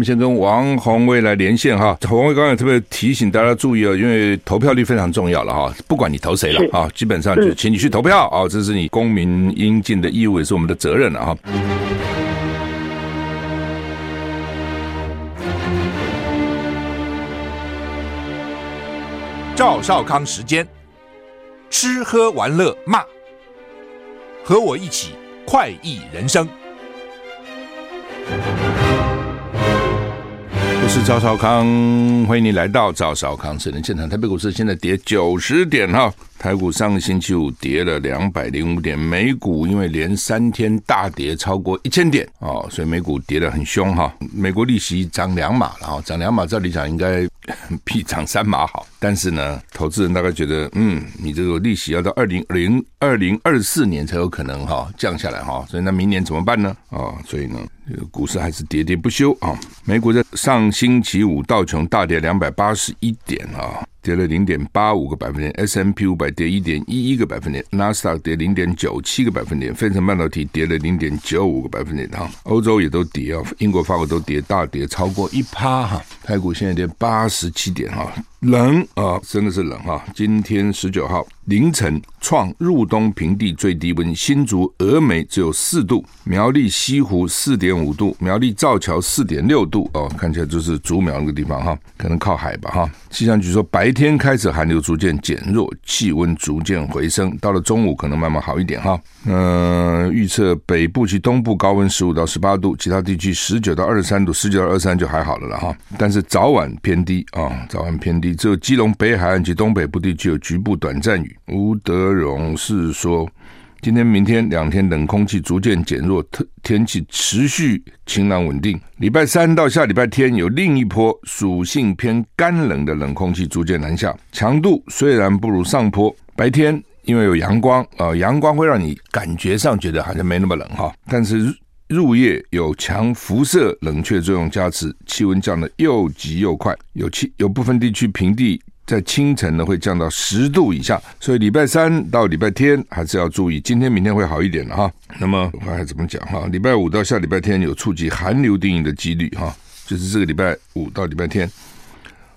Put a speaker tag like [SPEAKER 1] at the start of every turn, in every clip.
[SPEAKER 1] 们先跟王鸿薇来连线哈。鸿薇刚才特别提醒大家注意啊，因为投票率非常重要了哈，不管你投谁了啊，基本上就请你去投票啊，这是你公民应尽的义务，也是我们的责任了哈。
[SPEAKER 2] 赵少康时间，吃喝玩乐骂，和我一起快意人生。
[SPEAKER 1] 是赵少康，欢迎你来到赵少康私人现场。台北股市现在跌九十点哈。台股上个星期五跌了两百零五点，美股因为连三天大跌超过一千点哦，所以美股跌得很凶哈。美国利息涨两码了哈，涨两码照理讲应该 比涨三码好，但是呢，投资人大概觉得，嗯，你这个利息要到二零零二零二四年才有可能哈降下来哈，所以那明年怎么办呢？啊，所以呢，股市还是跌跌不休啊。美股在上星期五道琼大跌两百八十一点啊。跌了零点八五个百分点；S M P 五百跌一点一一个百分点，纳斯达克跌零点九七个百分点，费城半导体跌了零点九五个百分点哈，欧洲也都跌啊，英国、法国都跌，大跌超过一趴哈，泰股现在跌八十七点哈。冷啊，真的是冷哈！今天十九号凌晨创入冬平地最低温，新竹峨眉只有四度，苗栗西湖四点五五度，苗栗造桥四点六度哦，看起来就是竹苗那个地方哈，可能靠海吧哈。气象局说，白天开始寒流逐渐减弱，气温逐渐回升，到了中午可能慢慢好一点哈。嗯，预测北部及东部高温十五到十八度，其他地区十九到二十三度，十九到二十三就还好了了哈。但是早晚偏低啊，早晚偏低。只有基隆北海岸及东北部地区有局部短暂雨。吴德荣是说，今天、明天两天冷空气逐渐减弱，特天气持续晴朗稳定。礼拜三到下礼拜天有另一波属性偏干冷的冷空气逐渐南下，强度虽然不如上坡。白天因为有阳光啊，阳光会让你感觉上觉得好像没那么冷哈，但是。入夜有强辐射冷却作用加持，气温降得又急又快，有气有部分地区平地在清晨呢会降到十度以下，所以礼拜三到礼拜天还是要注意。今天明天会好一点的哈。那么我还怎么讲哈？礼拜五到下礼拜天有触及寒流定义的几率哈，就是这个礼拜五到礼拜天。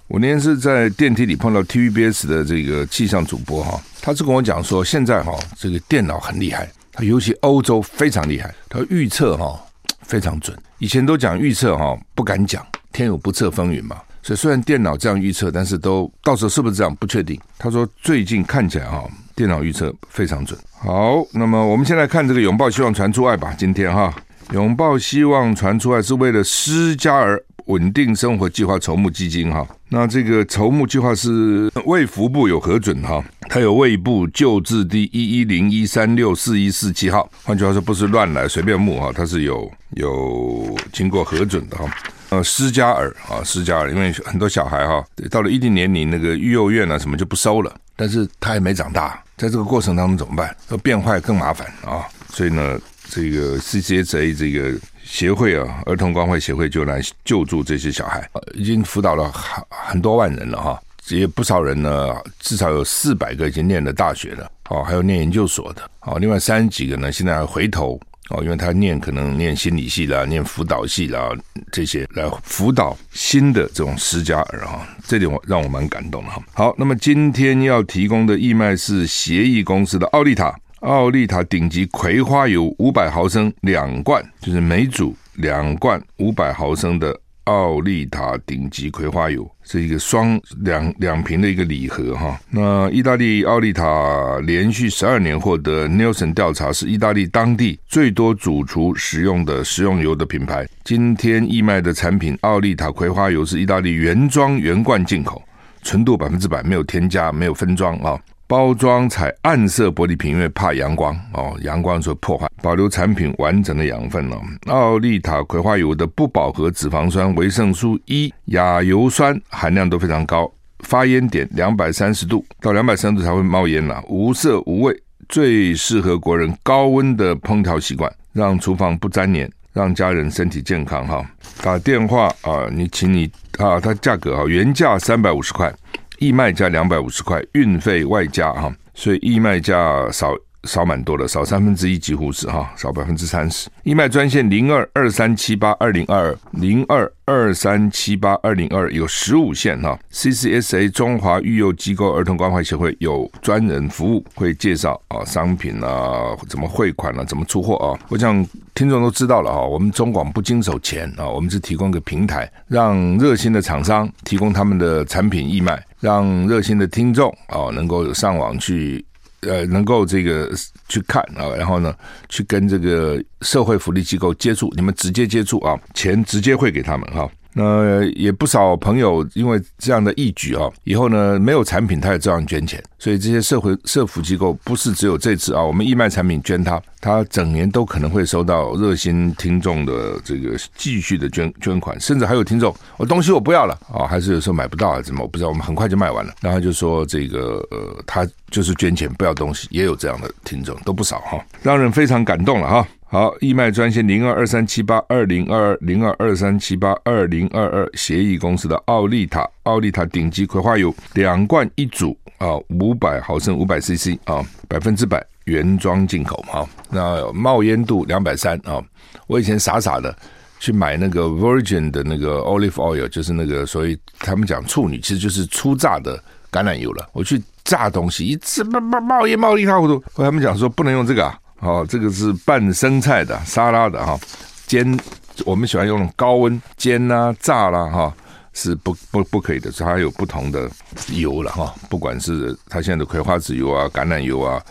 [SPEAKER 1] 我那天是在电梯里碰到 TVBS 的这个气象主播哈，他是跟我讲说，现在哈这个电脑很厉害。他尤其欧洲非常厉害，他预测哈非常准。以前都讲预测哈不敢讲，天有不测风云嘛。所以虽然电脑这样预测，但是都到时候是不是这样不确定。他说最近看起来哈电脑预测非常准。好，那么我们先来看这个拥抱希望传出爱吧。今天哈拥抱希望传出来是为了施加而稳定生活计划筹募基金哈。那这个筹募计划是 卫福部有核准哈，它有卫部旧字第一一零一三六四一四七号，换句话说不是乱来随便募哈，它是有有经过核准的哈。呃，施加尔啊，施加尔，因为很多小孩哈，到了一定年龄，那个育幼院啊什么就不收了，但是他还没长大，在这个过程当中怎么办？要变坏更麻烦啊，所以呢，这个 CCSA 这个。协会啊，儿童关怀协会就来救助这些小孩，已经辅导了很很多万人了哈，也不少人呢，至少有四百个已经念了大学了，哦，还有念研究所的，哦，另外三十几个呢，现在还回头哦，因为他念可能念心理系啦，念辅导系啦，这些来辅导新的这种失家儿哈，这点我让我蛮感动的哈。好，那么今天要提供的义卖是协议公司的奥利塔。奥利塔顶级葵花油五百毫升两罐，就是每组两罐五百毫升的奥利塔顶级葵花油，是一个双两两瓶的一个礼盒哈。那意大利奥利塔连续十二年获得 Nielsen 调查，是意大利当地最多主厨使用的食用油的品牌。今天义卖的产品奥利塔葵花油是意大利原装原罐进口，纯度百分之百，没有添加，没有分装啊。包装采暗色玻璃瓶，因为怕阳光哦，阳光所破坏，保留产品完整的养分哦。奥利塔葵花油的不饱和脂肪酸、维生素 E、亚油酸含量都非常高，发烟点两百三十度到两百三十度才会冒烟啦，无色无味，最适合国人高温的烹调习惯，让厨房不粘黏，让家人身体健康哈。打电话啊，你请你啊，它价格啊，原价三百五十块。义卖价两百五十块，运费外加哈，所以义卖价少少蛮多的，少三分之一，几乎是哈，少百分之三十。义卖专线零二二三七八二零二零二二三七八二零二有十五线哈。CCSA 中华育幼机构儿童关怀协会有专人服务，会介绍啊商品啊，怎么汇款啊，怎么出货啊。我想听众都知道了哈，我们中广不经手钱啊，我们是提供个平台，让热心的厂商提供他们的产品义卖，让热心的听众啊能够有上网去。呃，能够这个去看啊，然后呢，去跟这个社会福利机构接触，你们直接接触啊，钱直接汇给他们哈。那也不少朋友因为这样的义举啊，以后呢没有产品他也照样捐钱，所以这些社会社福机构不是只有这次啊，我们义卖产品捐他，他整年都可能会收到热心听众的这个继续的捐捐款，甚至还有听众，我东西我不要了啊，还是有时候买不到啊，怎么我不知道，我们很快就卖完了，然后就说这个呃，他就是捐钱不要东西，也有这样的听众都不少哈，让人非常感动了哈。好，义卖专线零二二三七八二零二二零二二三七八二零二二，协议公司的奥利塔奥利塔顶级葵花油两罐一组啊，五百毫升五百 CC 啊，百分之百原装进口啊，那冒烟度两百三啊，我以前傻傻的去买那个 Virgin 的那个 Olive Oil，就是那个所以他们讲处女其实就是初榨的橄榄油了，我去榨东西一次冒冒冒烟冒一塌糊涂，后来他们讲说不能用这个啊。哦，这个是拌生菜的、沙拉的哈，煎我们喜欢用高温煎啊、炸啦哈，是不不不可以的，它有不同的油了哈，不管是它现在的葵花籽油啊、橄榄油啊，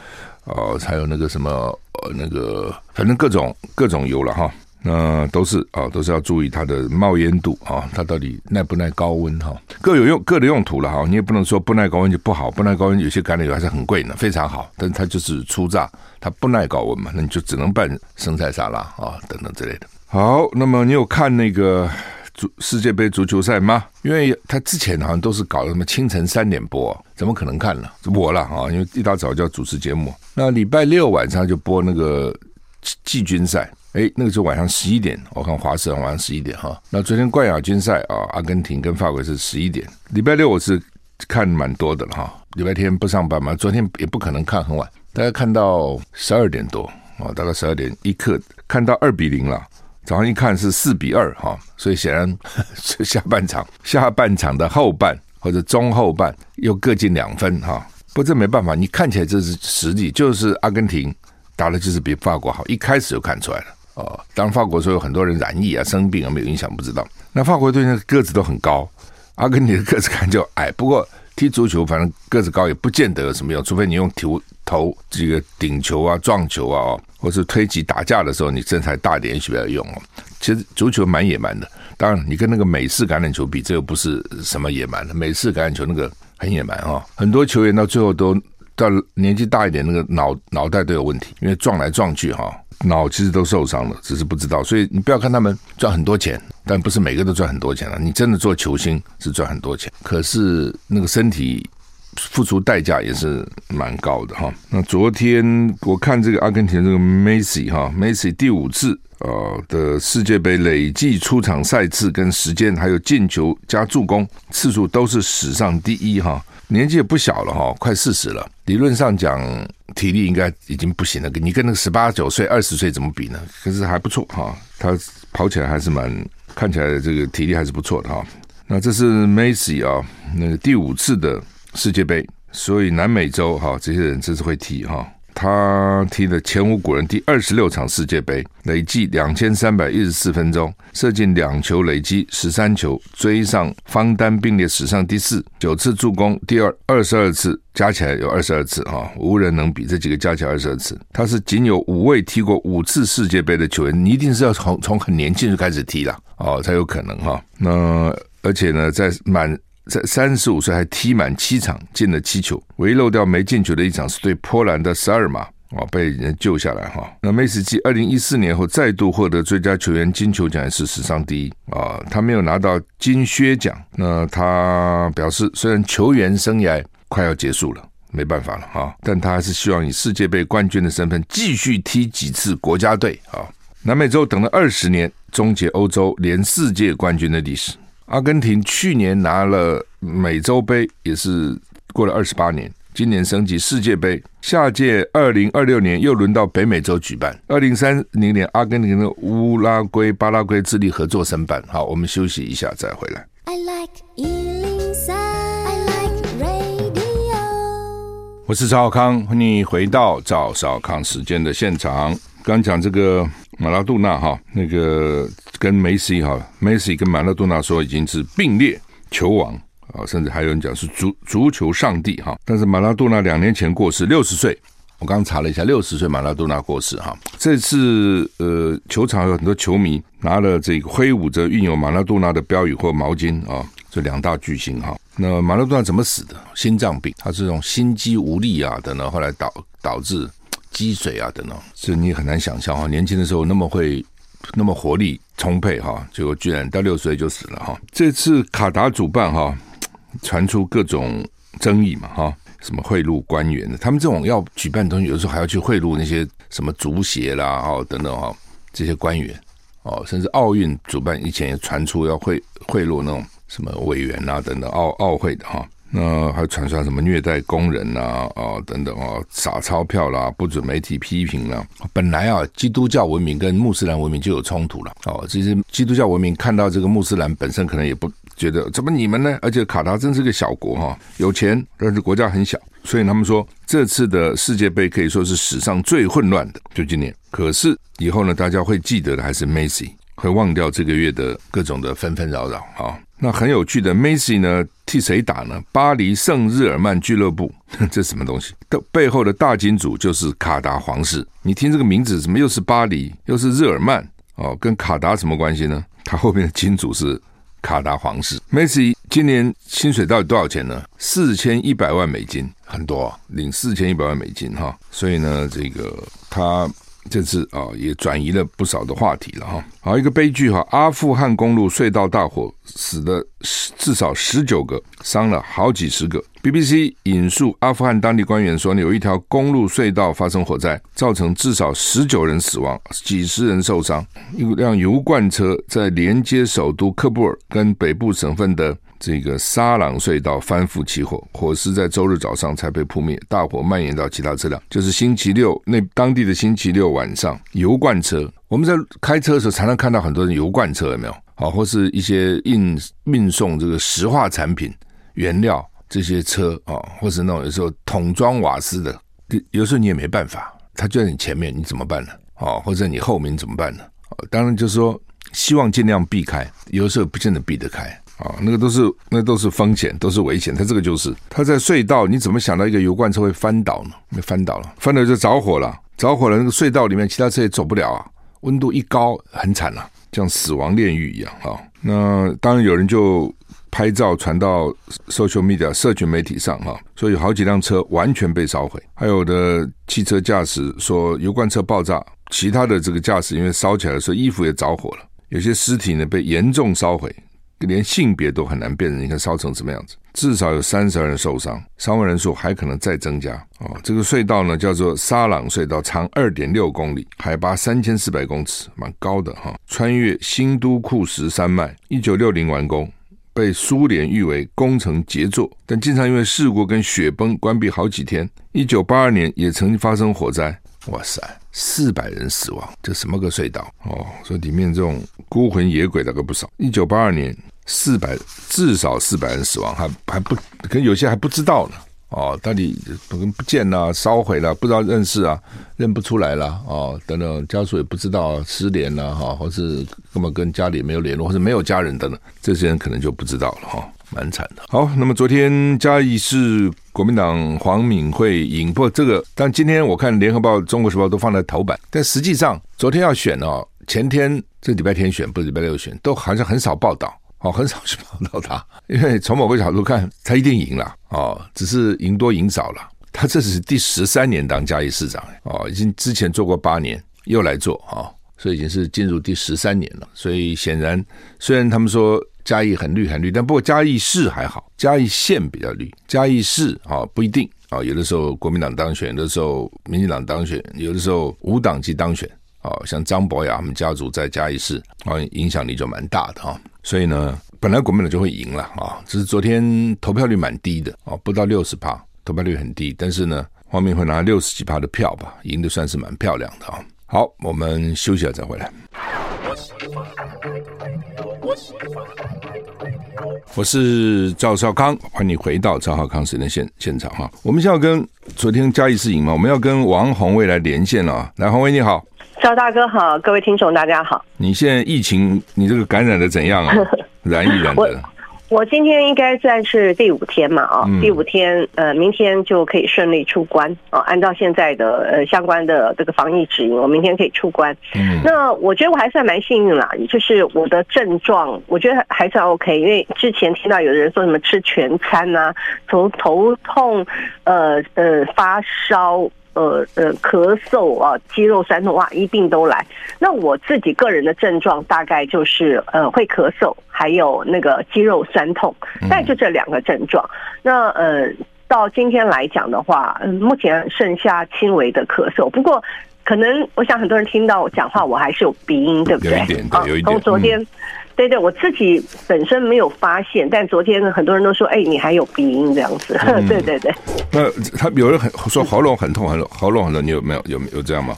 [SPEAKER 1] 哦，还有那个什么呃那个，反正各种各种油了哈。那都是啊，都是要注意它的冒烟度啊，它到底耐不耐高温哈？各有用各的用途了哈，你也不能说不耐高温就不好，不耐高温有些橄榄油还是很贵呢，非常好，但是它就是初榨，它不耐高温嘛，那你就只能拌生菜沙拉啊等等之类的。好，那么你有看那个足世界杯足球赛吗？因为他之前好像都是搞什么清晨三点播，怎么可能看呢？我了啊，因为一大早就要主持节目，那礼拜六晚上就播那个季军赛。哎，那个时候晚上十一点，我看华视晚上十一点哈。那昨天冠亚军赛啊，阿根廷跟法国是十一点。礼拜六我是看蛮多的了哈。礼拜天不上班嘛，昨天也不可能看很晚，大概看到十二点多啊，大概十二点一刻看到二比零了。早上一看是四比二哈，所以显然 下半场下半场的后半或者中后半又各进两分哈。不，这没办法，你看起来这是实力，就是阿根廷打的就是比法国好，一开始就看出来了。哦，当然，法国说有很多人染疫啊、生病啊，没有影响，不知道。那法国队那个个子都很高，阿根廷的个子看就矮。不过踢足球，反正个子高也不见得有什么用，除非你用头头这个顶球啊、撞球啊，或是推挤打架的时候，你身材大点也许比较用哦。其实足球蛮野蛮的，当然你跟那个美式橄榄球比，这个不是什么野蛮的。美式橄榄球那个很野蛮哦，很多球员到最后都到年纪大一点，那个脑脑袋都有问题，因为撞来撞去哈。脑其实都受伤了，只是不知道。所以你不要看他们赚很多钱，但不是每个都赚很多钱了。你真的做球星是赚很多钱，可是那个身体付出代价也是蛮高的哈。那昨天我看这个阿根廷这个梅西哈，梅西第五次呃的世界杯累计出场赛次跟时间，还有进球加助攻次数都是史上第一哈。年纪也不小了哈，快四十了。理论上讲，体力应该已经不行了。你跟那个十八九岁、二十岁怎么比呢？可是还不错哈，他跑起来还是蛮，看起来这个体力还是不错的哈。那这是梅西啊，那个第五次的世界杯，所以南美洲哈这些人真是会踢哈。他踢了前无古人第二十六场世界杯，累计两千三百一十四分钟，射进两球，累积十三球，追上方丹，并列史上第四。九次助攻，第二二十二次，加起来有二十二次哈，无人能比。这几个加起来二十二次，他是仅有五位踢过五次世界杯的球员。你一定是要从从很年轻就开始踢了哦，才有可能哈。那而且呢，在满。在三十五岁还踢满七场，进了七球，唯一漏掉没进球的一场是对波兰的十二码哦，被人救下来哈。那梅西继二零一四年后再度获得最佳球员金球奖，也是史上第一啊。他没有拿到金靴奖，那他表示虽然球员生涯快要结束了，没办法了哈，但他还是希望以世界杯冠军的身份继续踢几次国家队啊。南美洲等了二十年，终结欧洲连四届冠军的历史。阿根廷去年拿了美洲杯，也是过了二十八年，今年升级世界杯，下届二零二六年又轮到北美洲举办。二零三零年，阿根廷的乌拉圭、巴拉圭、智利合作申办。好，我们休息一下再回来。I like 103, I like radio。我是赵少康，欢迎回到赵少康时间的现场。刚讲这个马拉杜纳哈，那个跟梅西哈，梅西跟马拉杜纳说已经是并列球王。啊，甚至还有人讲是足足球上帝哈，但是马拉多纳两年前过世，六十岁。我刚查了一下，六十岁马拉多纳过世哈。这次呃，球场有很多球迷拿了这个挥舞着印有马拉多纳的标语或毛巾啊，这两大巨星哈。那马拉多纳怎么死的？心脏病，他是这种心肌无力啊等等，后来导导致积水啊等等，这你很难想象哈。年轻的时候那么会。那么活力充沛哈，结果居然到六十岁就死了哈。这次卡达主办哈，传出各种争议嘛哈，什么贿赂官员的，他们这种要举办东西，有的时候还要去贿赂那些什么足协啦哈等等哈这些官员哦，甚至奥运主办以前也传出要贿贿赂那种什么委员啊等等奥奥会的哈。那还传出来什么虐待工人呐啊，等等啊，撒钞票啦，不准媒体批评啦。本来啊，基督教文明跟穆斯林文明就有冲突了。哦，其实基督教文明看到这个穆斯林本身可能也不觉得怎么你们呢？而且卡达真是个小国哈，有钱但是国家很小，所以他们说这次的世界杯可以说是史上最混乱的，就今年。可是以后呢，大家会记得的还是梅西，会忘掉这个月的各种的纷纷扰扰啊。那很有趣的，梅西呢替谁打呢？巴黎圣日耳曼俱乐部，这什么东西？的背后的大金主就是卡达皇室。你听这个名字，怎么又是巴黎，又是日耳曼？哦，跟卡达什么关系呢？他后面的金主是卡达皇室。梅西今年薪水到底多少钱呢？四千一百万美金，很多，领四千一百万美金哈。所以呢，这个他。这次啊，也转移了不少的话题了哈。好，一个悲剧哈，阿富汗公路隧道大火，死了十至少十九个，伤了好几十个。BBC 引述阿富汗当地官员说，有一条公路隧道发生火灾，造成至少十九人死亡，几十人受伤。一辆油罐车在连接首都喀布尔跟北部省份的。这个沙朗隧道翻覆起火，火势在周日早上才被扑灭。大火蔓延到其他车辆，就是星期六那当地的星期六晚上，油罐车。我们在开车的时候，常常看到很多人油罐车，有没有？好，或是一些运运送这个石化产品原料这些车啊，或是那种有时候桶装瓦斯的，有时候你也没办法，他就在你前面，你怎么办呢？啊，或者你后面怎么办呢？当然就是说，希望尽量避开，有时候不见得避得开。啊，那个都是那都是风险，都是危险。它这个就是，它在隧道，你怎么想到一个油罐车会翻倒呢？没翻倒了，翻倒就着火了，着火了，那个隧道里面其他车也走不了啊。温度一高，很惨啊，像死亡炼狱一样啊。那当然有人就拍照传到 social media 社群媒体上哈，所以有好几辆车完全被烧毁，还有的汽车驾驶说油罐车爆炸，其他的这个驾驶因为烧起来的时候衣服也着火了，有些尸体呢被严重烧毁。连性别都很难辨认，你看烧成什么样子？至少有三十人受伤，伤亡人数还可能再增加。哦，这个隧道呢叫做沙朗隧道，长二点六公里，海拔三千四百公尺，蛮高的哈。穿越新都库什山脉，一九六零完工，被苏联誉为工程杰作，但经常因为事故跟雪崩关闭好几天。一九八二年也曾经发生火灾。哇塞，四百人死亡，这什么个隧道哦？所以里面这种孤魂野鬼大概不少。一九八二年，四百至少四百人死亡，还还不可能有些还不知道呢。哦，到底不不见了，烧毁了，不知道认识啊，认不出来了哦，等等，家属也不知道失联了哈，或是根本跟家里没有联络，或者没有家人等等，这些人可能就不知道了哈，蛮惨的。好，那么昨天嘉义市国民党黄敏惠赢，不这个，但今天我看联合报、中国时报都放在头版，但实际上昨天要选哦，前天这礼拜天选，不是礼拜六选，都好像很少报道。哦，很少去碰到他，因为从某个角度看，他一定赢了哦，只是赢多赢少了。他这是第十三年当嘉义市长哦，已经之前做过八年，又来做啊，所以已经是进入第十三年了。所以显然，虽然他们说嘉义很绿很绿，但不过嘉义市还好，嘉义县比较绿，嘉义市啊不一定啊，有的时候国民党当选，有的时候民进党当选，有的时候无党籍当选。哦，像张博雅他们家族在嘉义市，啊，影响力就蛮大的哈。所以呢，本来国民党就会赢了啊，只是昨天投票率蛮低的啊，不到六十趴，投票率很低，但是呢，黄明会拿六十几趴的票吧，赢得算是蛮漂亮的啊。好，我们休息了再回来。我是赵少康，欢迎你回到赵少康时间现现场哈。我们现在要跟昨天嘉义市赢嘛，我们要跟王鸿薇来连线了啊。来，鸿薇你好，
[SPEAKER 3] 赵大哥好，各位听众大家好。
[SPEAKER 1] 你现在疫情，你这个感染的怎样啊？染一染的。
[SPEAKER 3] 我今天应该算是第五天嘛，啊，第五天，呃，明天就可以顺利出关啊。按照现在的呃相关的这个防疫指引，我明天可以出关。嗯，那我觉得我还算蛮幸运啦，就是我的症状，我觉得还算 OK。因为之前听到有的人说什么吃全餐啊，从头痛，呃呃发烧。呃呃，咳嗽啊，肌肉酸痛哇，一并都来。那我自己个人的症状大概就是呃会咳嗽，还有那个肌肉酸痛，大概就这两个症状。那呃到今天来讲的话，嗯，目前剩下轻微的咳嗽。不过可能我想很多人听到我讲话，我还是有鼻音，对不对？
[SPEAKER 1] 有一点，对，有一点。
[SPEAKER 3] 从昨天。对对，我自己本身没有发现，但昨天很多人都说：“哎，你还有鼻音这样子。嗯” 对对对。
[SPEAKER 1] 那他有人很说喉咙很痛，很喉咙很痛，你有没有有有这样吗？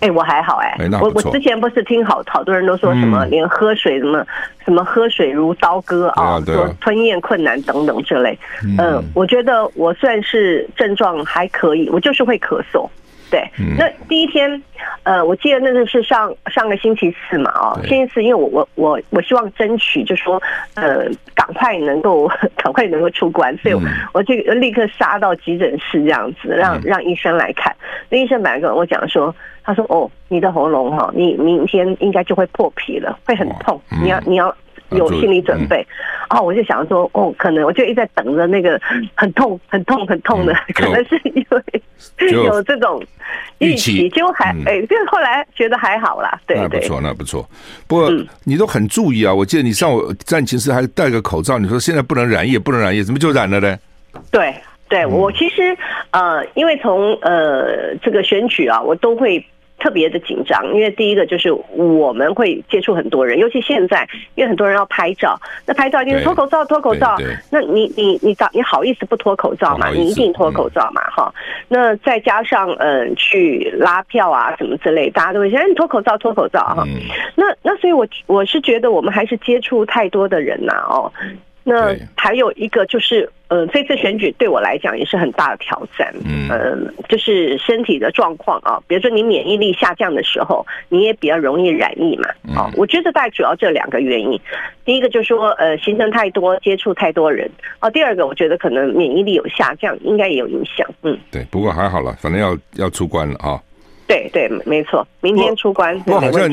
[SPEAKER 3] 哎，我还好哎。我我之前不是听好好多人都说什么，连喝水什么、嗯、什么喝水如刀割啊，说、啊、吞咽困难等等这类。嗯，嗯，我觉得我算是症状还可以，我就是会咳嗽。对，那第一天，呃，我记得那个是上上个星期四嘛，哦，星期四，因为我我我我希望争取，就说，呃，赶快能够 赶快能够出关，所以我就立刻杀到急诊室这样子，让让医生来看。那医生本来跟我讲说，他说，哦，你的喉咙哈，你明天应该就会破皮了，会很痛，你要你要。有心理准备，哦，我就想说，哦，可能我就一直在等着那个很痛、很痛、很痛的，嗯、可能是因为有这种预期，结果还哎，就、后来觉得还好啦，对，对，
[SPEAKER 1] 那不错，那不错。不过你都很注意啊，我记得你上午战情室还戴个口罩，你说现在不能染疫，不能染疫，怎么就染了呢？
[SPEAKER 3] 对，对我其实呃，因为从呃这个选举啊，我都会。特别的紧张，因为第一个就是我们会接触很多人，尤其现在，因为很多人要拍照，那拍照一定是脱口罩，脱口罩。那你你你你好意思不脱口罩嘛？你一定脱口罩嘛？哈、嗯。那再加上嗯、呃，去拉票啊什么之类，大家都会说哎，你脱口罩，脱口罩哈。嗯、那那所以我我是觉得我们还是接触太多的人呐、啊、哦。那还有一个就是，呃，这次选举对我来讲也是很大的挑战。嗯，呃，就是身体的状况啊，比如说你免疫力下降的时候，你也比较容易染疫嘛。啊，我觉得大概主要这两个原因。第一个就是说，呃，行程太多，接触太多人。啊，第二个我觉得可能免疫力有下降，应该也有影响。嗯，
[SPEAKER 1] 对，不过还好了，反正要要出关了啊。
[SPEAKER 3] 对对，没错，明天出关。
[SPEAKER 1] 不过好像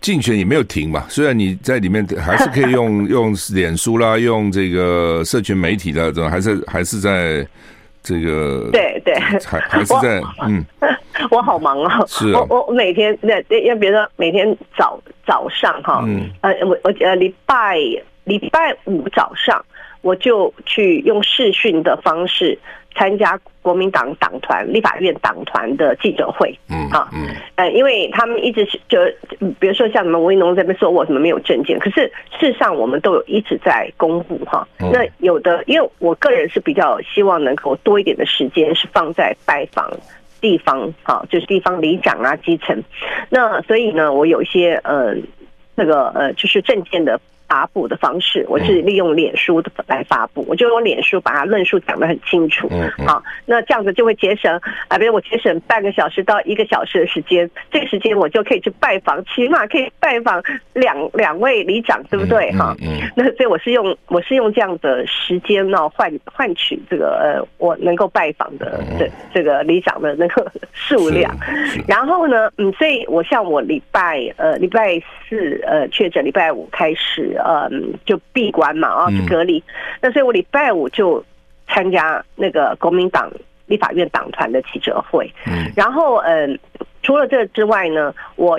[SPEAKER 1] 竞选也没有停嘛，虽然你在里面还是可以用用脸书啦，用这个社群媒体的这种，还是还是在这个
[SPEAKER 3] 对对，
[SPEAKER 1] 还还是在嗯，
[SPEAKER 3] 我好忙啊，
[SPEAKER 1] 是啊，
[SPEAKER 3] 我我每天那要比如说每天早早上哈，嗯。呃我我呃礼拜礼拜五早上我就去用视讯的方式。参加国民党党团、立法院党团的记者会，嗯啊，嗯，呃，因为他们一直是就，比如说像什么吴一农这边说我什么没有证件，可是事实上我们都有一直在公布哈。那有的，因为我个人是比较希望能够多一点的时间是放在拜访地方，哈，就是地方里长啊、基层。那所以呢，我有一些呃，那个呃，就是证件的。发布的方式，我是利用脸书的来发布，我就用脸书把它论述讲得很清楚。好，那这样子就会节省啊，比如我节省半个小时到一个小时的时间，这个时间我就可以去拜访，起码可以拜访两两位里长，对不对？哈，那所以我是用我是用这样的时间呢换换取这个呃我能够拜访的这这个里长的那个数量。然后呢，嗯，所以我像我礼拜呃礼拜四呃确诊，礼拜五开始。嗯，就闭关嘛，啊，就隔离。那所以我礼拜五就参加那个国民党立法院党团的记者会。嗯，然后嗯，除了这之外呢，我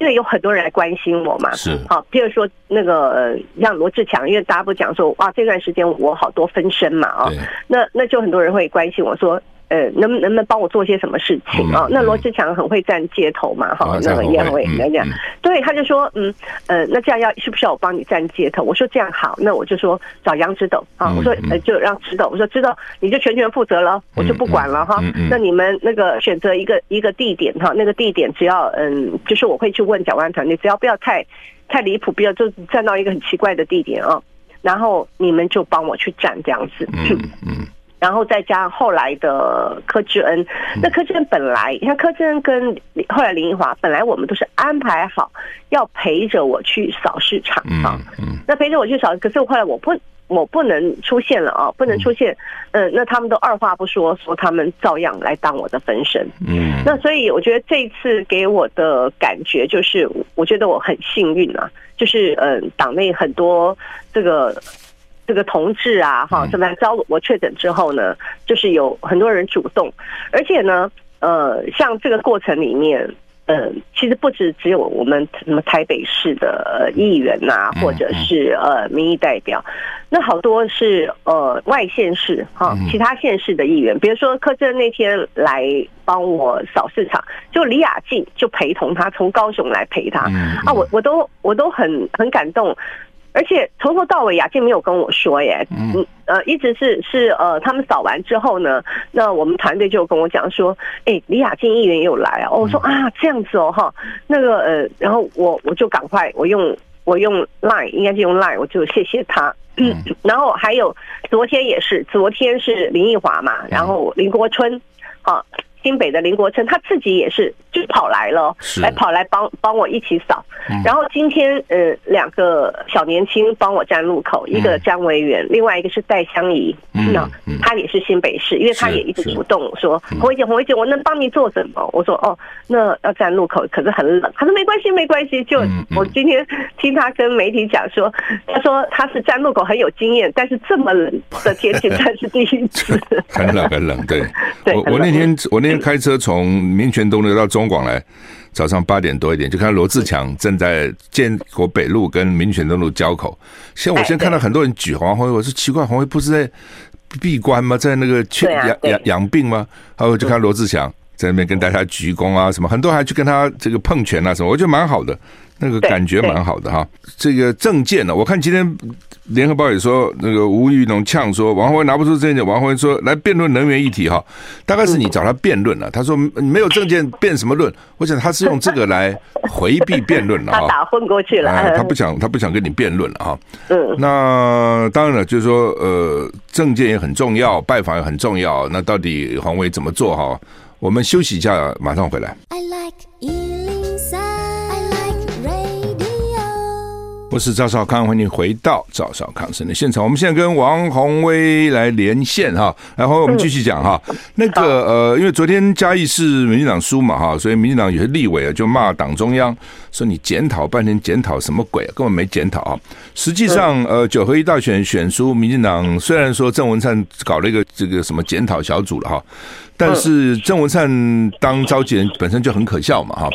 [SPEAKER 3] 因为有很多人来关心我嘛，是好，比如说那个像罗志强，因为大家不讲说哇，这段时间我好多分身嘛，啊，那那就很多人会关心我说。呃，能能不能帮我做些什么事情啊？那罗志强很会站街头嘛，哈，那个也很会来讲，对，他就说，嗯，呃，那这样要是不是要我帮你站街头？我说这样好，那我就说找杨指导啊，我说呃就让指导，我说指导你就全权负责了，我就不管了哈。那你们那个选择一个一个地点哈，那个地点只要嗯，就是我会去问蒋万团，你只要不要太太离谱，不要就站到一个很奇怪的地点啊。然后你们就帮我去站这样子，嗯嗯，然后再加上后来的柯志恩，那柯志恩本来，你看柯志恩跟后来林奕华，本来我们都是安排好要陪着我去扫市场啊，嗯，那陪着我去扫，可是后来我不。我不能出现了啊，不能出现，嗯，那他们都二话不说，说他们照样来当我的分身，嗯，那所以我觉得这一次给我的感觉就是，我觉得我很幸运啊，就是嗯，党内很多这个这个同志啊，哈，怎么来招我确诊之后呢，就是有很多人主动，而且呢，呃，像这个过程里面。呃，其实不止只有我们什么台北市的议员呐、啊，或者是呃民意代表，那好多是呃外县市哈，其他县市的议员，比如说柯震那天来帮我扫市场，就李雅静就陪同他从高雄来陪他。啊，我我都我都很很感动。而且从头到尾，雅静没有跟我说耶，嗯，呃，一直是是呃，他们扫完之后呢，那我们团队就跟我讲说，哎，李雅静议员也有来啊，哦，我说啊，这样子哦，哈，那个呃，然后我我就赶快，我用我用 Line，应该是用 Line，我就谢谢他，嗯，然后还有昨天也是，昨天是林奕华嘛，然后林国春，啊。新北的林国春他自己也是就跑来了，来跑来帮帮我一起扫。然后今天呃两个小年轻帮我站路口，一个张维元，另外一个是戴香怡，那他也是新北市，因为他也一直主动说红伟姐红伟姐，我能帮你做什么？我说哦，那要站路口，可是很冷。他说没关系没关系，就我今天听他跟媒体讲说，他说他是站路口很有经验，但是这么冷的天气 他是第一次，
[SPEAKER 1] 很冷很冷，对，我我那天我那天。开车从民权东路到中广来，早上八点多一点，就看到罗志强正在建国北路跟民权东路交口。现在我现在看到很多人举黄辉，我说奇怪，黄辉不是在闭关吗？在那个去养养养病吗？然后就看罗志强在那边跟大家鞠躬啊，什么很多还去跟他这个碰拳啊什么，我觉得蛮好的。那个感觉蛮好的哈，这个证件呢，我看今天联合报也说，那个吴玉农呛说王宏威拿不出证件，王宏威说来辩论能源议题哈，大概是你找他辩论了，他说没有证件辩什么论，我想他是用这个来回避辩论了哈，
[SPEAKER 3] 他打混过去了，
[SPEAKER 1] 他不想他不想跟你辩论了哈，嗯，那当然了，就是说呃证件也很重要，拜访也很重要，那到底鸿维怎么做哈？我们休息一下，马上回来。I like 我是赵少康，欢迎回到赵少康生的现场。我们现在跟王宏威来连线哈，然后我们继续讲哈。那个呃，因为昨天嘉义市民进党输嘛哈，所以民进党有些立委啊就骂党中央，说你检讨半天，检讨什么鬼啊，根本没检讨啊。实际上呃，九合一大选选输，民进党虽然说郑文灿搞了一个这个什么检讨小组了哈，但是郑文灿当召集人本身就很可笑嘛哈。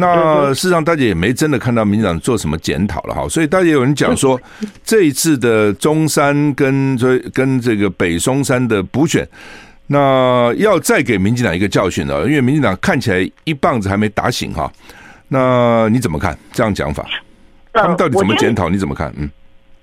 [SPEAKER 1] 那事实上，大家也没真的看到民进党做什么检讨了哈，所以大家有人讲说，这一次的中山跟这跟这个北松山的补选，那要再给民进党一个教训了，因为民进党看起来一棒子还没打醒哈。那你怎么看这样讲法？他们到底怎么检讨？你怎么看？嗯。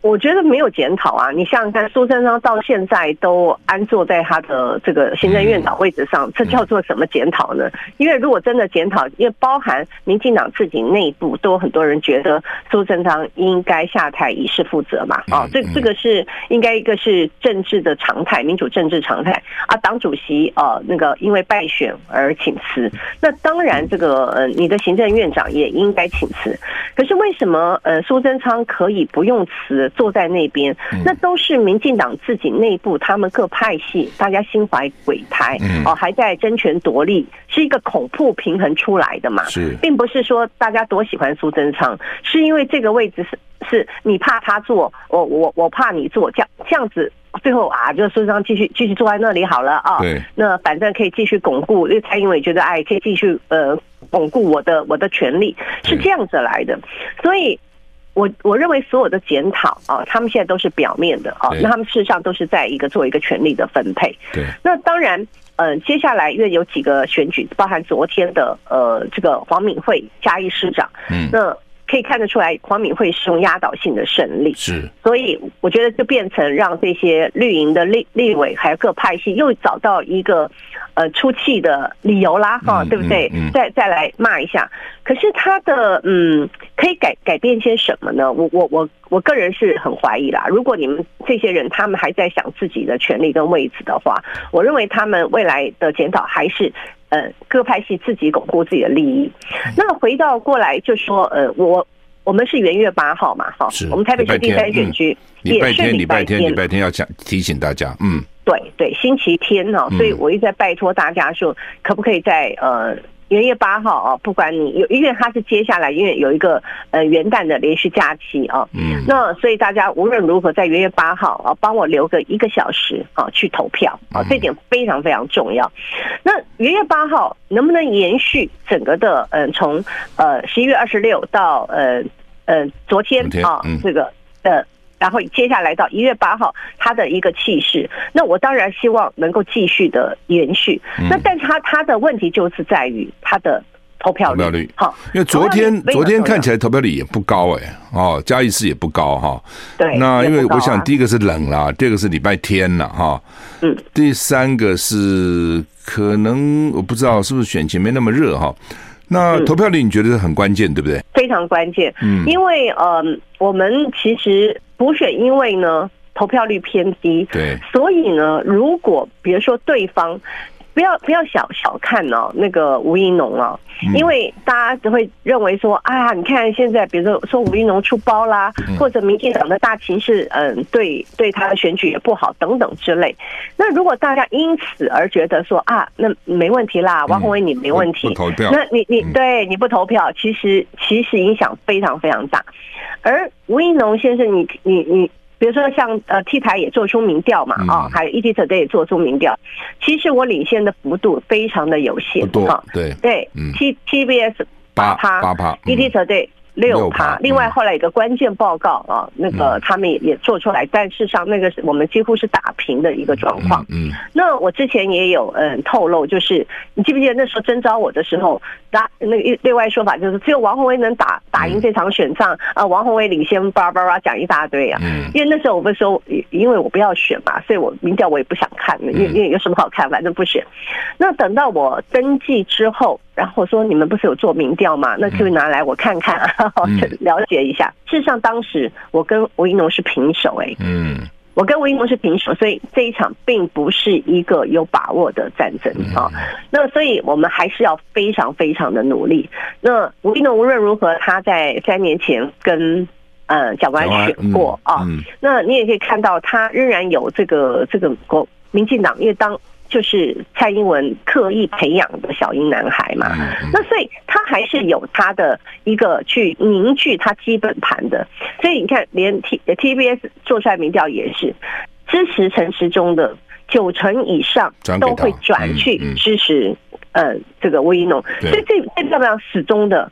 [SPEAKER 3] 我觉得没有检讨啊！你想想看，苏贞昌到现在都安坐在他的这个行政院长位置上，这叫做什么检讨呢？因为如果真的检讨，因为包含民进党自己内部都有很多人觉得苏贞昌应该下台以示负责嘛。啊，这这个是应该一个是政治的常态，民主政治常态啊。党主席呃那个因为败选而请辞，那当然这个呃你的行政院长也应该请辞。可是为什么呃苏贞昌可以不用辞？坐在那边，那都是民进党自己内部，他们各派系，大家心怀鬼胎，哦，还在争权夺利，是一个恐怖平衡出来的嘛？是，并不是说大家多喜欢苏贞昌，是因为这个位置是是你怕他坐，我我我怕你坐，这样这样子，最后啊，就苏贞昌继续继续坐在那里好了啊。对，那反正可以继续巩固，因为蔡英文觉得哎，可以继续呃巩固我的我的权利，是这样子来的，所以。我我认为所有的检讨啊，他们现在都是表面的啊，那他们事实上都是在一个做一个权力的分配。
[SPEAKER 1] 对，
[SPEAKER 3] 那当然，呃，接下来因为有几个选举，包含昨天的呃这个黄敏惠嘉义市长，嗯，那。可以看得出来，黄敏惠是用压倒性的胜利，
[SPEAKER 1] 是，
[SPEAKER 3] 所以我觉得就变成让这些绿营的立立委还有各派系又找到一个呃出气的理由啦，哈，对不对？嗯嗯、再再来骂一下。可是他的嗯，可以改改变些什么呢？我我我我个人是很怀疑啦。如果你们这些人他们还在想自己的权利跟位置的话，我认为他们未来的检讨还是。呃，各派系自己巩固自己的利益。那回到过来就说，呃，我我们是元月八号嘛，哈，我们台北市第三选区
[SPEAKER 1] 礼拜天，礼拜天，礼拜天要讲提醒大家，嗯，
[SPEAKER 3] 对对，星期天哈，所以我一直在拜托大家说，可不可以在呃。元月八号啊，不管你有，因为它是接下来，因为有一个呃元旦的连续假期啊，嗯，那所以大家无论如何在元月八号啊，帮我留个一个小时啊去投票啊，这点非常非常重要。那元月八号能不能延续整个的嗯，从呃十一月二十六到呃呃昨天啊这个呃。然后接下来到一月八号，他的一个气势，那我当然希望能够继续的延续。那但是他他的问题就是在于他的投票率。投票率好，
[SPEAKER 1] 因为昨天昨天看起来投票率也不高哎，哦，嘉义市也不高哈。
[SPEAKER 3] 对，
[SPEAKER 1] 那因为我想第一个是冷啦，第二个是礼拜天了哈。嗯，第三个是可能我不知道是不是选情没那么热哈。那投票率你觉得是很关键对不对？
[SPEAKER 3] 非常关键，嗯，因为呃，我们其实。补选因为呢投票率偏低，
[SPEAKER 1] 对，
[SPEAKER 3] 所以呢，如果比如说对方不要不要小小看哦，那个吴怡农哦，因为大家只会认为说啊，你看现在比如说说吴怡农出包啦，或者民进党的大情势，嗯，对对他的选举也不好等等之类。那如果大家因此而觉得说啊，那没问题啦，王宏伟你没问题，
[SPEAKER 1] 投票，
[SPEAKER 3] 那你你对你不投票，其实其实影响非常非常大。而吴怡农先生，你你你，比如说像呃 T 台也做出民调嘛，啊，还有 ETtoday 也做出民调，其实我领先的幅度非常的有限，
[SPEAKER 1] 啊，对。
[SPEAKER 3] 对，T TBS 八趴
[SPEAKER 1] 八趴
[SPEAKER 3] ，ETtoday。六趴，另外后来有个关键报告啊，那个他们也也做出来，但事实上那个是我们几乎是打平的一个状况。嗯，那我之前也有嗯透露，就是你记不记得那时候征召我的时候，那那个另外说法就是只有王鸿薇能打打赢这场选战啊，王鸿薇领先叭叭叭讲一大堆啊。嗯，因为那时候我不是说，因为我不要选嘛，所以我民调我也不想看，因为因为有什么好看，反正不选。那等到我登记之后。然后说你们不是有做民调吗？那就拿来我看看，了解一下。事实上，当时我跟吴一农是平手，哎，嗯，我跟吴一农是平手，所以这一场并不是一个有把握的战争啊。那所以我们还是要非常非常的努力。那吴一农无论如何，他在三年前跟呃蒋万安选过啊。那你也可以看到，他仍然有这个这个国民进党，因为当。就是蔡英文刻意培养的小英男孩嘛，那所以他还是有他的一个去凝聚他基本盘的，所以你看，连 T TBS 做出来民调也是支持陈时中的九成以上都会转去支持呃这个吴怡农，所以这这代表始终的。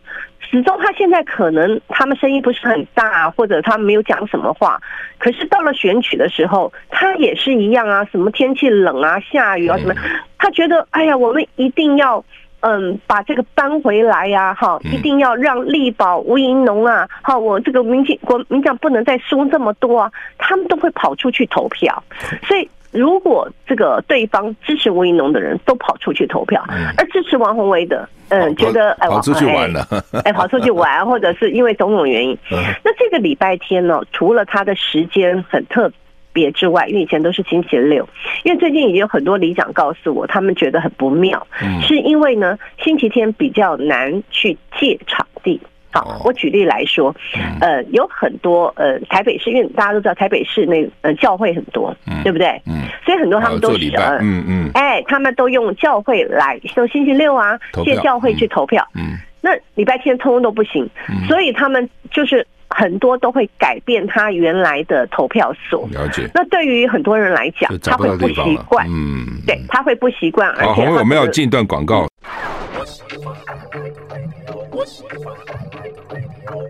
[SPEAKER 3] 始终他现在可能他们声音不是很大，或者他没有讲什么话，可是到了选举的时候，他也是一样啊，什么天气冷啊、下雨啊什么，他觉得哎呀，我们一定要嗯把这个搬回来呀、啊，哈，一定要让力保吴银农啊，哈，我这个民进国民党不能再输这么多啊，他们都会跑出去投票，所以。如果这个对方支持吴怡农的人都跑出去投票，而支持王宏威的，嗯，觉得哎，
[SPEAKER 1] 跑出去玩了，
[SPEAKER 3] 哎，跑出去玩，或者是因为种种原因，那这个礼拜天呢，除了他的时间很特别之外，因为以前都是星期六，因为最近已经有很多里长告诉我，他们觉得很不妙，是因为呢，星期天比较难去借场地。好，我举例来说，呃，有很多呃台北市，因为大家都知道台北市那呃教会很多，对不对？嗯，所以很多他们都是嗯嗯，哎，他们都用教会来，说星期六啊借教会去投票，嗯，那礼拜天通通都不行，所以他们就是很多都会改变他原来的投票所。
[SPEAKER 1] 了解。
[SPEAKER 3] 那对于很多人来讲，他会不习惯，嗯，对，他会不习惯。
[SPEAKER 1] 而且我们要进一段广告。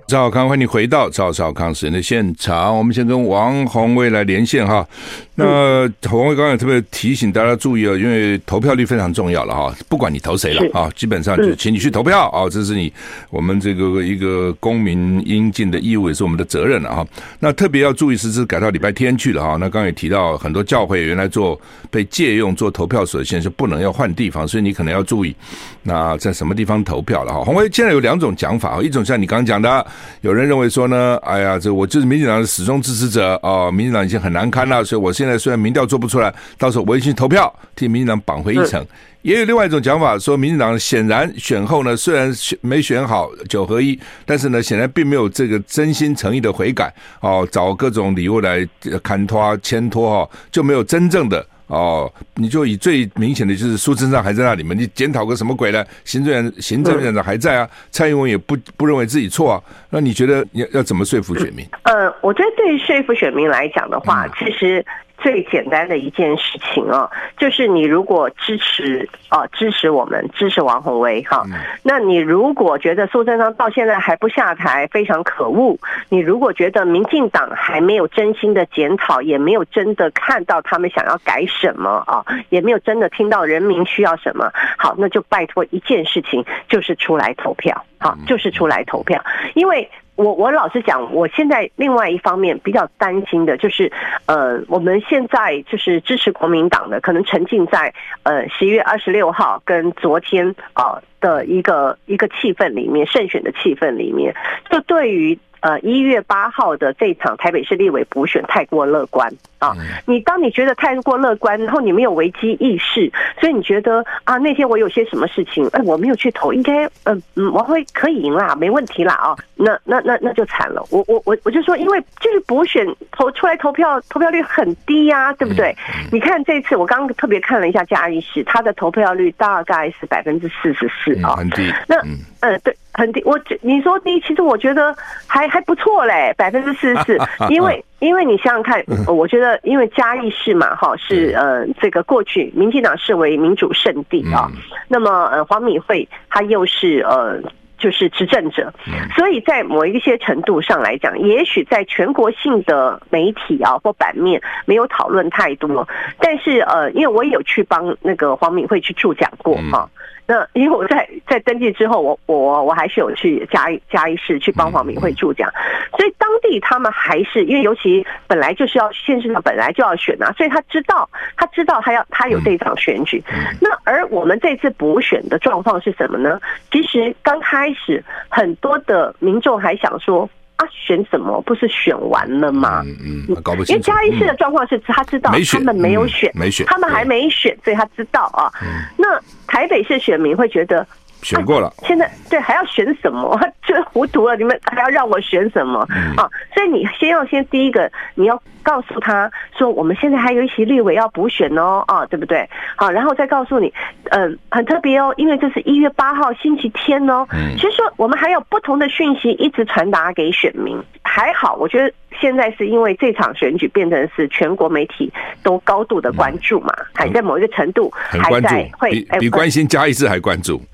[SPEAKER 1] 赵少康，欢迎你回到赵少康时间的现场。我们先跟王宏卫来连线哈。那宏卫刚才特别提醒大家注意哦，因为投票率非常重要了哈。不管你投谁了啊，基本上就请你去投票啊，这是你我们这个一个公民应尽的义务，也是我们的责任了哈。那特别要注意是，是改到礼拜天去了哈。那刚刚也提到很多教会原来做被借用做投票所，现在是不能要换地方，所以你可能要注意那在什么地方投票了哈。宏卫现在有两种讲法，一种像你刚刚讲的。有人认为说呢，哎呀，这我就是民进党的始终支持者啊，民进党已经很难堪了，所以我现在虽然民调做不出来，到时候我一去投票，替民进党绑回一层。也有另外一种讲法，说民进党显然选后呢，虽然选没选好九合一，但是呢，显然并没有这个真心诚意的悔改哦，找各种理由来砍拖牵拖哈，就没有真正的。哦，你就以最明显的就是苏贞昌还在那里面，你检讨个什么鬼呢？行政院行政院长还在啊，蔡英文也不不认为自己错啊，那你觉得要要怎么说服选民？
[SPEAKER 3] 呃，我觉得对于说服选民来讲的话，其实。最简单的一件事情啊，就是你如果支持啊，支持我们，支持王宏威哈，那你如果觉得苏贞昌到现在还不下台，非常可恶；你如果觉得民进党还没有真心的检讨，也没有真的看到他们想要改什么啊，也没有真的听到人民需要什么，好，那就拜托一件事情，就是出来投票，好，就是出来投票，因为。我我老实讲，我现在另外一方面比较担心的就是，呃，我们现在就是支持国民党的，可能沉浸在呃十一月二十六号跟昨天啊的一个一个气氛里面，胜选的气氛里面，就对于。呃，一月八号的这场台北市立委补选太过乐观啊！你当你觉得太过乐观，然后你没有危机意识，所以你觉得啊，那天我有些什么事情，哎，我没有去投，应该嗯嗯，我会可以赢啦，没问题啦啊！那那那那就惨了，我我我我就说，因为就是补选投出来投票，投票率很低呀，对不对？你看这次我刚刚特别看了一下嘉义市，他的投票率大概是百分之四十四啊，很低。那嗯，对。很低，我你说低，其实我觉得还还不错嘞，百分之四十四。因为因为你想想看，我觉得因为嘉义市嘛，哈是呃这个过去民进党视为民主圣地啊，那么呃黄敏惠她又是呃就是执政者，所以在某一些程度上来讲，也许在全国性的媒体啊或版面没有讨论太多，但是呃因为我也有去帮那个黄敏慧去助讲过哈。那因为我在在登记之后，我我我还是有去嘉义嘉义市去帮黄敏慧助讲，所以当地他们还是因为尤其本来就是要县市长本来就要选啊，所以他知道他知道他要他有这场选举。那而我们这次补选的状况是什么呢？其实刚开始很多的民众还想说。啊选什么？不是选完了吗？
[SPEAKER 1] 嗯嗯，搞不清楚。
[SPEAKER 3] 因为嘉义市的状况是，他知道他们没有选，
[SPEAKER 1] 没选，
[SPEAKER 3] 他们还没选，所以他知道啊。那台北市选民会觉得
[SPEAKER 1] 选过了，
[SPEAKER 3] 现在对还要选什么？就糊涂了，你们还要让我选什么啊？所以你先要先第一个，你要。告诉他说，我们现在还有一席立委要补选哦，啊，对不对？好，然后再告诉你，嗯，很特别哦，因为这是一月八号星期天哦。嗯。其实说我们还有不同的讯息一直传达给选民，还好，我觉得现在是因为这场选举变成是全国媒体都高度的关注嘛，还在某一个程度还在会
[SPEAKER 1] 比比关心加一次还关注。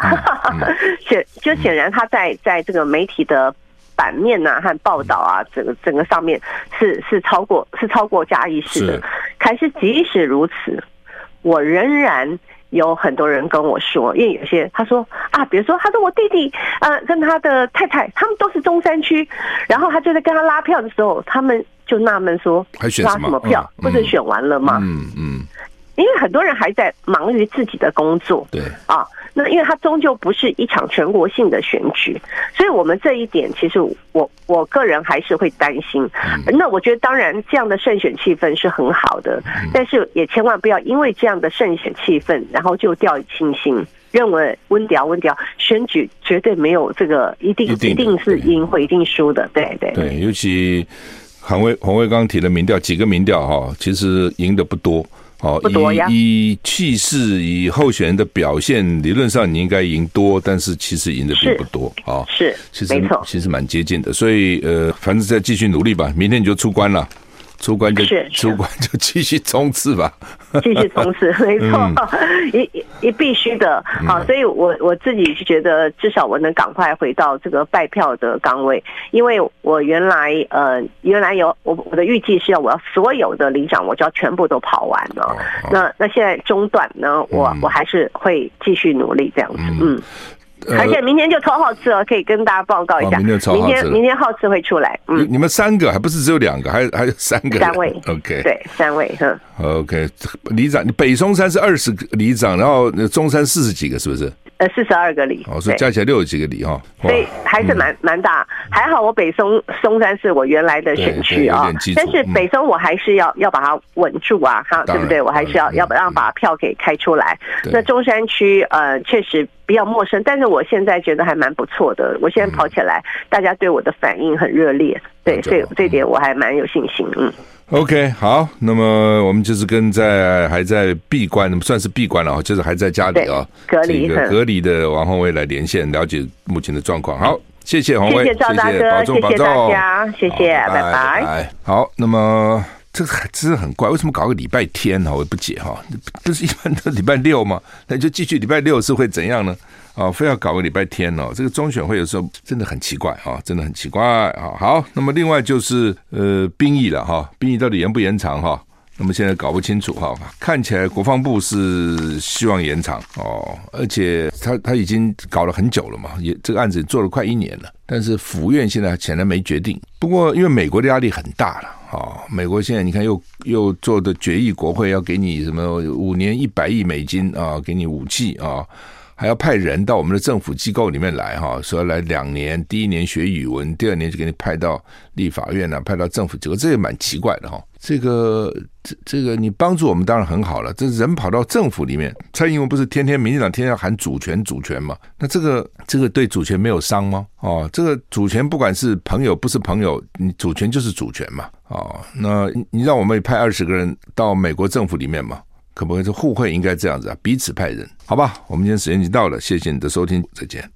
[SPEAKER 3] 显就显然他在在这个媒体的。版面呐、啊、和报道啊，整个整个上面是是超过是超过嘉义市的。可是即使如此，我仍然有很多人跟我说，因为有些他说啊，比如说他说我弟弟呃跟他的太太他们都是中山区，然后他就在跟他拉票的时候，他们就纳闷说，拉什么票？不是选完了吗？嗯嗯。因为很多人还在忙于自己的工作，对啊，那因为它终究不是一场全国性的选举，所以我们这一点其实我我个人还是会担心。那我觉得当然这样的胜选气氛是很好的，但是也千万不要因为这样的胜选气氛，然后就掉以轻心，认为温调温调选举绝对没有这个一定一定是赢或一定输的，对对
[SPEAKER 1] 对，尤其韩卫黄卫刚刚提的民调几个民调哈，其实赢的不多。好，以以气势，以候选人的表现，理论上你应该赢多，但是其实赢的并不多。啊，
[SPEAKER 3] 是，
[SPEAKER 1] 其实没错，其实蛮接近的。所以呃，反正再继续努力吧。明天你就出关了，出关就是出关就继续冲刺吧，
[SPEAKER 3] 继续冲刺，没错，嗯、一一必须的。好，所以我我自己是觉得，至少我能赶快回到这个拜票的岗位，因为我原来呃原来有我我的预计是要我要所有的里长，我就要全部都跑完了。那那现在中断呢，我、嗯、我还是会继续努力这样子，嗯。嗯而且明天就抽好次哦，可以跟大家报告一下。明天明天明天好次会出来。嗯，
[SPEAKER 1] 你们三个还不是只有两个，还 还有三个。
[SPEAKER 3] 三位。
[SPEAKER 1] OK。
[SPEAKER 3] 对，三位。嗯。
[SPEAKER 1] OK，里长，你北松山是二十个里长，然后中山四十几个，是不是？
[SPEAKER 3] 呃，四十二个里。
[SPEAKER 1] 哦，所以加起来六十几个里哈。
[SPEAKER 3] 所以还是蛮蛮大，还好我北松松山是我原来的选区啊，但是北松我还是要要把它稳住啊，哈，对不对？我还是要要不让把票给开出来。那中山区呃，确实。比较陌生，但是我现在觉得还蛮不错的。我现在跑起来，嗯、大家对我的反应很热烈，对，所以这点我还蛮有信心。嗯
[SPEAKER 1] ，OK，好，那么我们就是跟在还在闭关，算是闭关了，就是还在家里啊隔离隔离的王宏威来连线，了解目前的状况。好，谢谢鸿薇，
[SPEAKER 3] 谢谢赵大哥，谢谢大家，谢谢，拜拜。
[SPEAKER 1] 好，那么。这个还真是很怪，为什么搞个礼拜天呢？我也不解哈，不是一般的礼拜六吗？那就继续礼拜六是会怎样呢？啊，非要搞个礼拜天哦，这个中选会有时候真的很奇怪啊，真的很奇怪啊。好，那么另外就是呃兵役了哈，兵役到底延不延长哈？那么现在搞不清楚哈，看起来国防部是希望延长哦，而且他他已经搞了很久了嘛，也这个案子做了快一年了，但是府院现在显然没决定。不过因为美国的压力很大了。哦，美国现在你看又又做的决议，国会要给你什么五年一百亿美金啊，给你武器啊，还要派人到我们的政府机构里面来哈，说来两年，第一年学语文，第二年就给你派到立法院啊，派到政府机构，这也蛮奇怪的哈。这个这这个你帮助我们当然很好了，这人跑到政府里面，蔡英文不是天天民进党天天喊主权主权吗？那这个这个对主权没有伤吗？哦，这个主权不管是朋友不是朋友，你主权就是主权嘛。哦，那你让我们也派二十个人到美国政府里面嘛？可不可以这互惠应该这样子啊？彼此派人，好吧？我们今天时间已经到了，谢谢你的收听，再见。